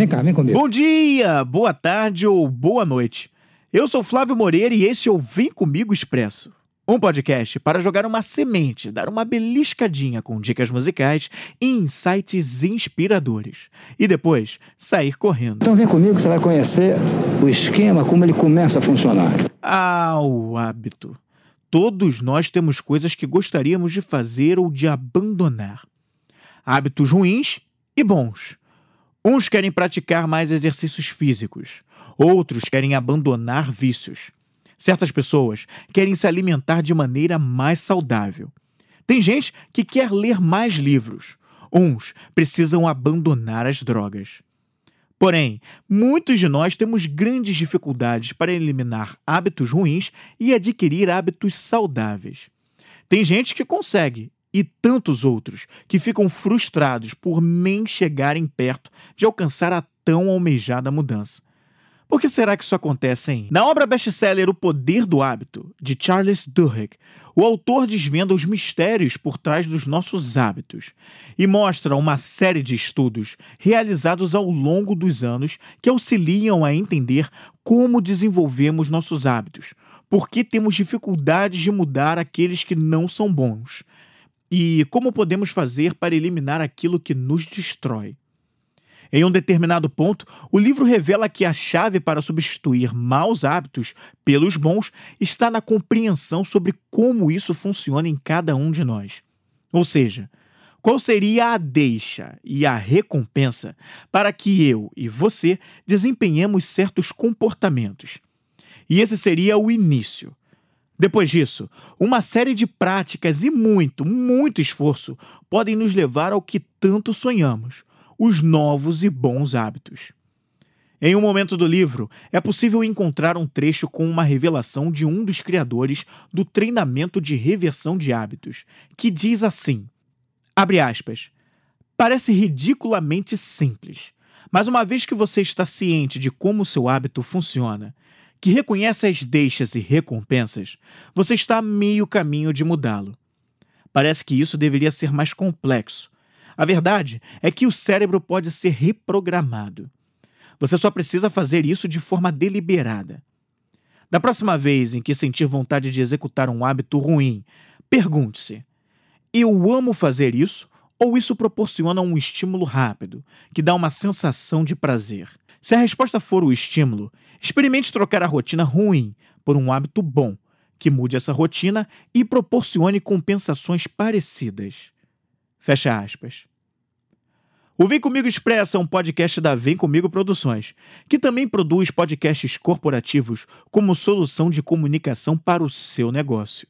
Vem cá, vem comigo. Bom dia, boa tarde ou boa noite. Eu sou Flávio Moreira e esse é o Vem Comigo Expresso. Um podcast para jogar uma semente, dar uma beliscadinha com dicas musicais e insights inspiradores. E depois sair correndo. Então vem comigo que você vai conhecer o esquema, como ele começa a funcionar. Ah, o hábito. Todos nós temos coisas que gostaríamos de fazer ou de abandonar. Hábitos ruins e bons. Uns querem praticar mais exercícios físicos, outros querem abandonar vícios. Certas pessoas querem se alimentar de maneira mais saudável. Tem gente que quer ler mais livros. Uns precisam abandonar as drogas. Porém, muitos de nós temos grandes dificuldades para eliminar hábitos ruins e adquirir hábitos saudáveis. Tem gente que consegue e tantos outros que ficam frustrados por nem chegarem perto de alcançar a tão almejada mudança. Por que será que isso acontece, hein? Na obra best-seller O Poder do Hábito, de Charles Duhigg, o autor desvenda os mistérios por trás dos nossos hábitos e mostra uma série de estudos realizados ao longo dos anos que auxiliam a entender como desenvolvemos nossos hábitos, por que temos dificuldades de mudar aqueles que não são bons e como podemos fazer para eliminar aquilo que nos destrói. Em um determinado ponto, o livro revela que a chave para substituir maus hábitos pelos bons está na compreensão sobre como isso funciona em cada um de nós. Ou seja, qual seria a deixa e a recompensa para que eu e você desempenhemos certos comportamentos. E esse seria o início. Depois disso, uma série de práticas e muito, muito esforço podem nos levar ao que tanto sonhamos os novos e bons hábitos. Em um momento do livro, é possível encontrar um trecho com uma revelação de um dos criadores do treinamento de reversão de hábitos, que diz assim: abre aspas. Parece ridiculamente simples, mas uma vez que você está ciente de como seu hábito funciona, que reconhece as deixas e recompensas, você está a meio caminho de mudá-lo. Parece que isso deveria ser mais complexo, a verdade é que o cérebro pode ser reprogramado. Você só precisa fazer isso de forma deliberada. Da próxima vez em que sentir vontade de executar um hábito ruim, pergunte-se: eu amo fazer isso ou isso proporciona um estímulo rápido, que dá uma sensação de prazer? Se a resposta for o estímulo, experimente trocar a rotina ruim por um hábito bom, que mude essa rotina e proporcione compensações parecidas. Fecha aspas. O Vem Comigo Expressa é um podcast da Vem Comigo Produções, que também produz podcasts corporativos como solução de comunicação para o seu negócio.